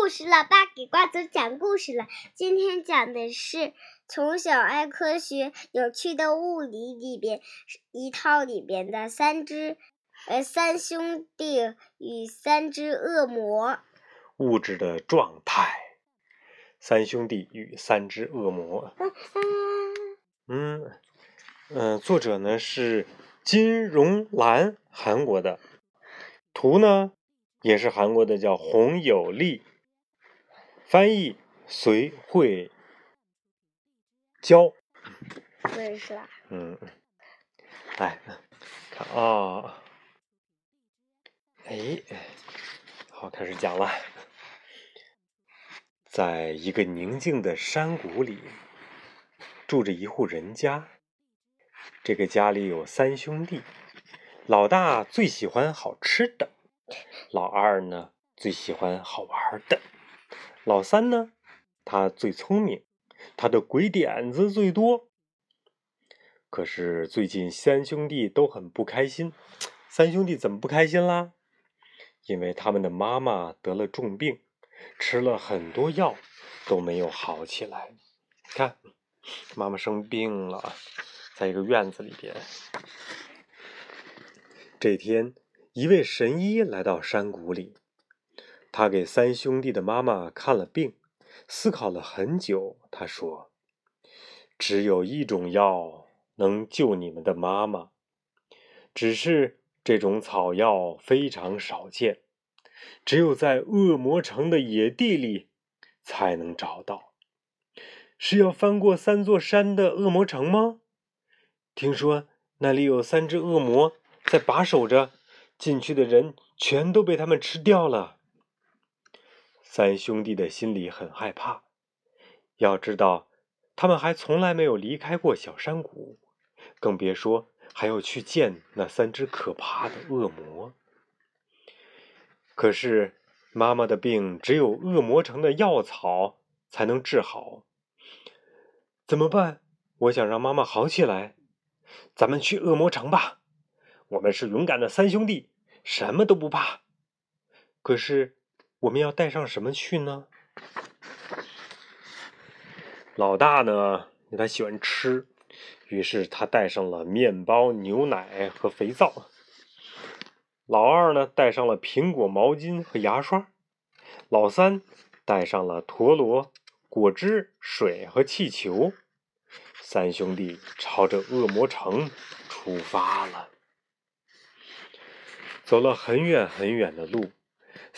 故事了，爸给瓜子讲故事了。今天讲的是从小爱科学、有趣的物理里边一套里边的三只呃三兄弟与三只恶魔。物质的状态，三兄弟与三只恶魔。嗯嗯，作者呢是金荣兰，韩国的。图呢也是韩国的，叫洪有利。翻译谁会教。我也是啦。嗯，来看啊，哎，好，开始讲了。在一个宁静的山谷里，住着一户人家。这个家里有三兄弟，老大最喜欢好吃的，老二呢最喜欢好玩的。老三呢，他最聪明，他的鬼点子最多。可是最近三兄弟都很不开心。三兄弟怎么不开心啦？因为他们的妈妈得了重病，吃了很多药都没有好起来。看，妈妈生病了，在一个院子里边。这天，一位神医来到山谷里。他给三兄弟的妈妈看了病，思考了很久。他说：“只有一种药能救你们的妈妈，只是这种草药非常少见，只有在恶魔城的野地里才能找到。是要翻过三座山的恶魔城吗？听说那里有三只恶魔在把守着，进去的人全都被他们吃掉了。”三兄弟的心里很害怕，要知道，他们还从来没有离开过小山谷，更别说还要去见那三只可怕的恶魔。可是，妈妈的病只有恶魔城的药草才能治好，怎么办？我想让妈妈好起来，咱们去恶魔城吧。我们是勇敢的三兄弟，什么都不怕。可是。我们要带上什么去呢？老大呢？他喜欢吃，于是他带上了面包、牛奶和肥皂。老二呢，带上了苹果、毛巾和牙刷。老三带上了陀螺、果汁、水和气球。三兄弟朝着恶魔城出发了，走了很远很远的路。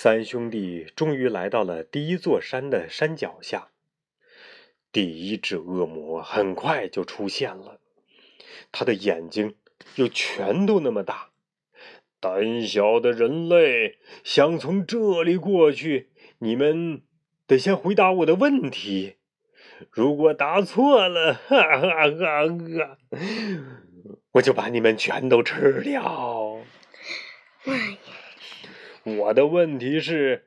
三兄弟终于来到了第一座山的山脚下。第一只恶魔很快就出现了，他的眼睛有拳头那么大。胆小的人类想从这里过去，你们得先回答我的问题。如果答错了，哈哈哈哈，我就把你们全都吃掉。哎呀！我的问题是：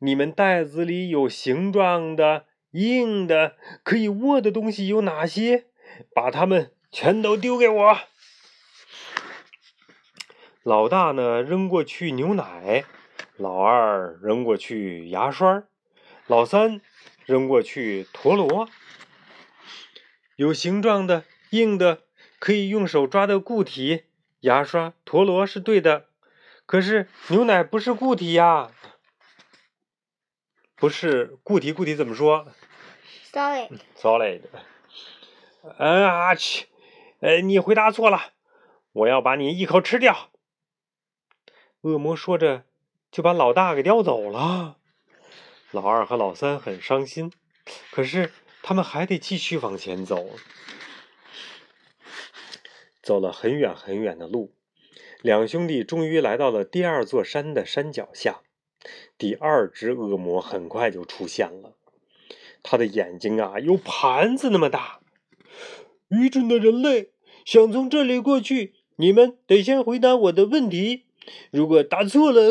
你们袋子里有形状的、硬的、可以握的东西有哪些？把它们全都丢给我。老大呢，扔过去牛奶；老二扔过去牙刷；老三扔过去陀螺。有形状的、硬的、可以用手抓的固体，牙刷、陀螺是对的。可是牛奶不是固体呀，不是固体，固体怎么说？Solid，solid。啊去，呃，你回答错了，我要把你一口吃掉。恶魔说着，就把老大给叼走了。老二和老三很伤心，可是他们还得继续往前走。走了很远很远的路。两兄弟终于来到了第二座山的山脚下，第二只恶魔很快就出现了。他的眼睛啊，有盘子那么大。愚蠢的人类，想从这里过去，你们得先回答我的问题。如果答错了，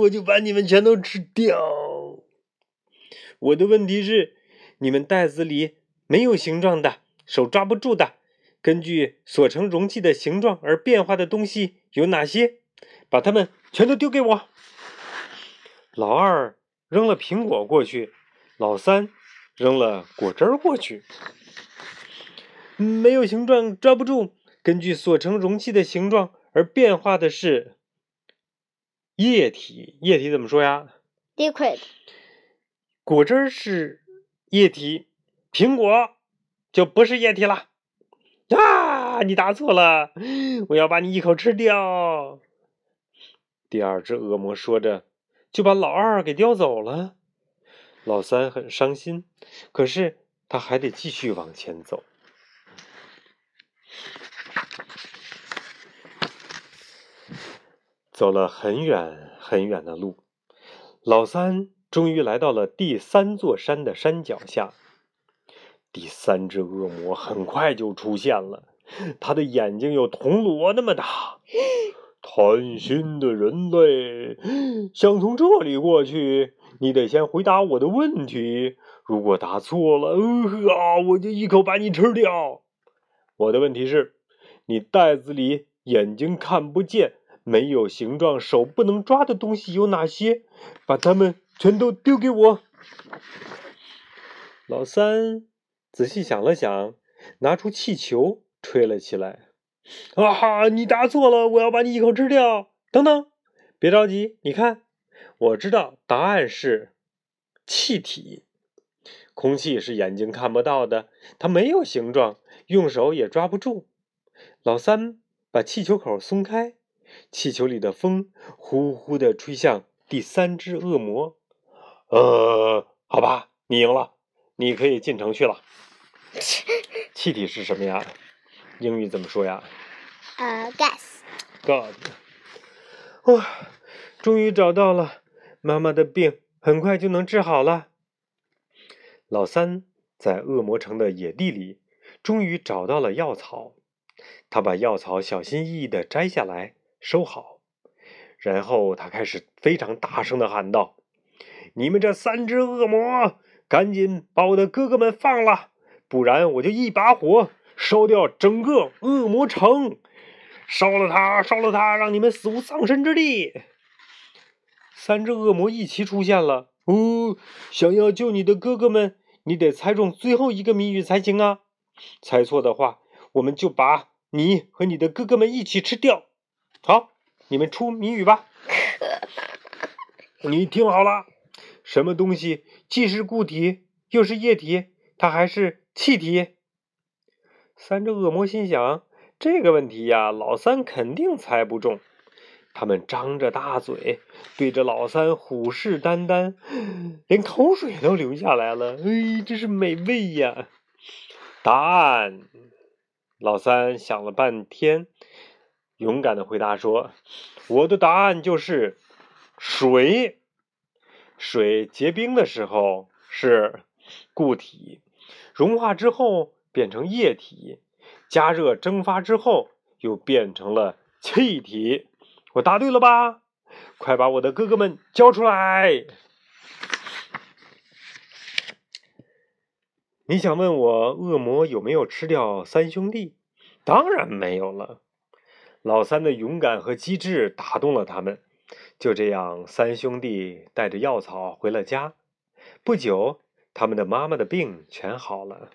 我就把你们全都吃掉。我的问题是：你们袋子里没有形状的，手抓不住的。根据所成容器的形状而变化的东西有哪些？把它们全都丢给我。老二扔了苹果过去，老三扔了果汁儿过去。没有形状，抓不住。根据所盛容器的形状而变化的是液体。液体怎么说呀？liquid。果汁是液体，苹果就不是液体了。啊！你答错了，我要把你一口吃掉。第二只恶魔说着，就把老二给叼走了。老三很伤心，可是他还得继续往前走。走了很远很远的路，老三终于来到了第三座山的山脚下。第三只恶魔很快就出现了，他的眼睛有铜锣那么大。贪心的人类，想从这里过去，你得先回答我的问题。如果答错了，啊，我就一口把你吃掉。我的问题是：你袋子里眼睛看不见。没有形状、手不能抓的东西有哪些？把它们全都丢给我。老三仔细想了想，拿出气球吹了起来。啊哈！你答错了，我要把你一口吃掉。等等，别着急，你看，我知道答案是气体。空气是眼睛看不到的，它没有形状，用手也抓不住。老三把气球口松开。气球里的风呼呼地吹向第三只恶魔。呃，好吧，你赢了，你可以进城去了。气体是什么呀？英语怎么说呀？呃，gas。God。哇，终于找到了，妈妈的病很快就能治好了。老三在恶魔城的野地里，终于找到了药草。他把药草小心翼翼地摘下来。收好，然后他开始非常大声的喊道：“你们这三只恶魔，赶紧把我的哥哥们放了，不然我就一把火烧掉整个恶魔城，烧了他，烧了他，让你们死无葬身之地！”三只恶魔一起出现了。哦，想要救你的哥哥们，你得猜中最后一个谜语才行啊！猜错的话，我们就把你和你的哥哥们一起吃掉。好，你们出谜语吧。你听好了，什么东西既是固体又是液体？它还是气体？三只恶魔心想：这个问题呀，老三肯定猜不中。他们张着大嘴，对着老三虎视眈眈，连口水都流下来了。哎，真是美味呀！答案，老三想了半天。勇敢的回答说：“我的答案就是水。水结冰的时候是固体，融化之后变成液体，加热蒸发之后又变成了气体。我答对了吧？快把我的哥哥们交出来！你想问我恶魔有没有吃掉三兄弟？当然没有了。”老三的勇敢和机智打动了他们，就这样，三兄弟带着药草回了家。不久，他们的妈妈的病全好了。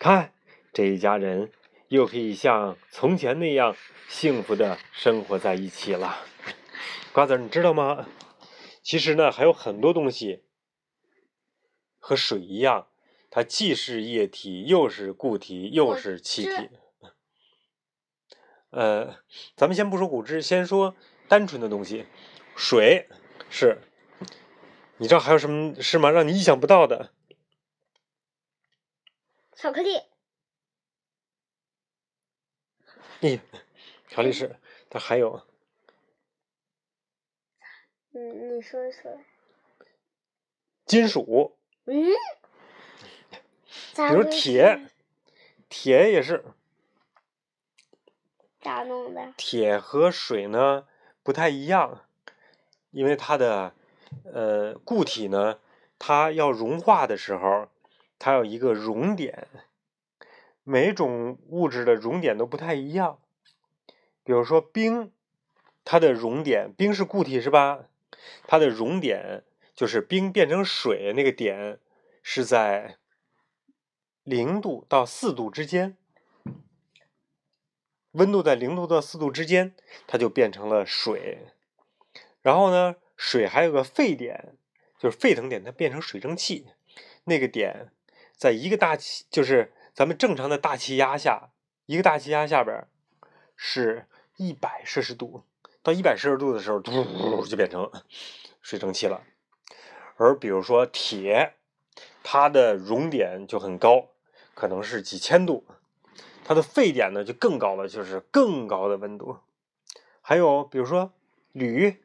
看，这一家人又可以像从前那样幸福的生活在一起了。瓜子，你知道吗？其实呢，还有很多东西和水一样，它既是液体，又是固体，又是气体。呃，咱们先不说骨质，先说单纯的东西。水是，你知道还有什么是吗？让你意想不到的？巧克力。咦，巧克力是，它还有。嗯，你说说。金属。嗯。比如铁，铁也是。咋弄的？铁和水呢不太一样，因为它的呃固体呢，它要融化的时候，它有一个熔点。每种物质的熔点都不太一样。比如说冰，它的熔点，冰是固体是吧？它的熔点就是冰变成水那个点是在零度到四度之间，温度在零度到四度之间，它就变成了水。然后呢，水还有个沸点，就是沸腾点，它变成水蒸气。那个点在一个大气，就是咱们正常的大气压下，一个大气压下边是一百摄氏度，到一百摄氏度的时候，嘟就变成水蒸气了。而比如说铁，它的熔点就很高，可能是几千度，它的沸点呢就更高了，就是更高的温度。还有比如说铝、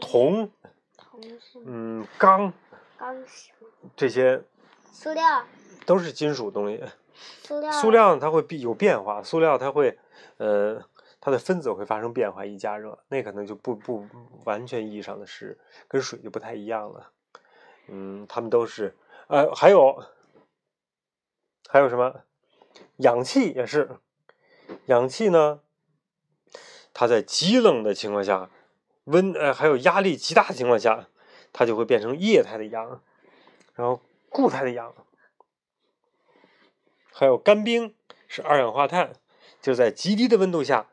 铜、嗯钢、钢这些塑料都是金属东西。塑料塑料它会有变化，塑料它会呃。它的分子会发生变化，一加热，那可能就不不完全意义上的是跟水就不太一样了。嗯，它们都是呃，还有还有什么？氧气也是，氧气呢，它在极冷的情况下，温呃还有压力极大的情况下，它就会变成液态的氧，然后固态的氧，还有干冰是二氧化碳，就在极低的温度下。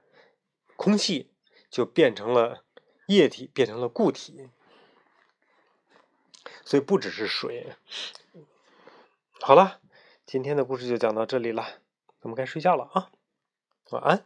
空气就变成了液体，变成了固体，所以不只是水。好了，今天的故事就讲到这里了，咱们该睡觉了啊，晚安。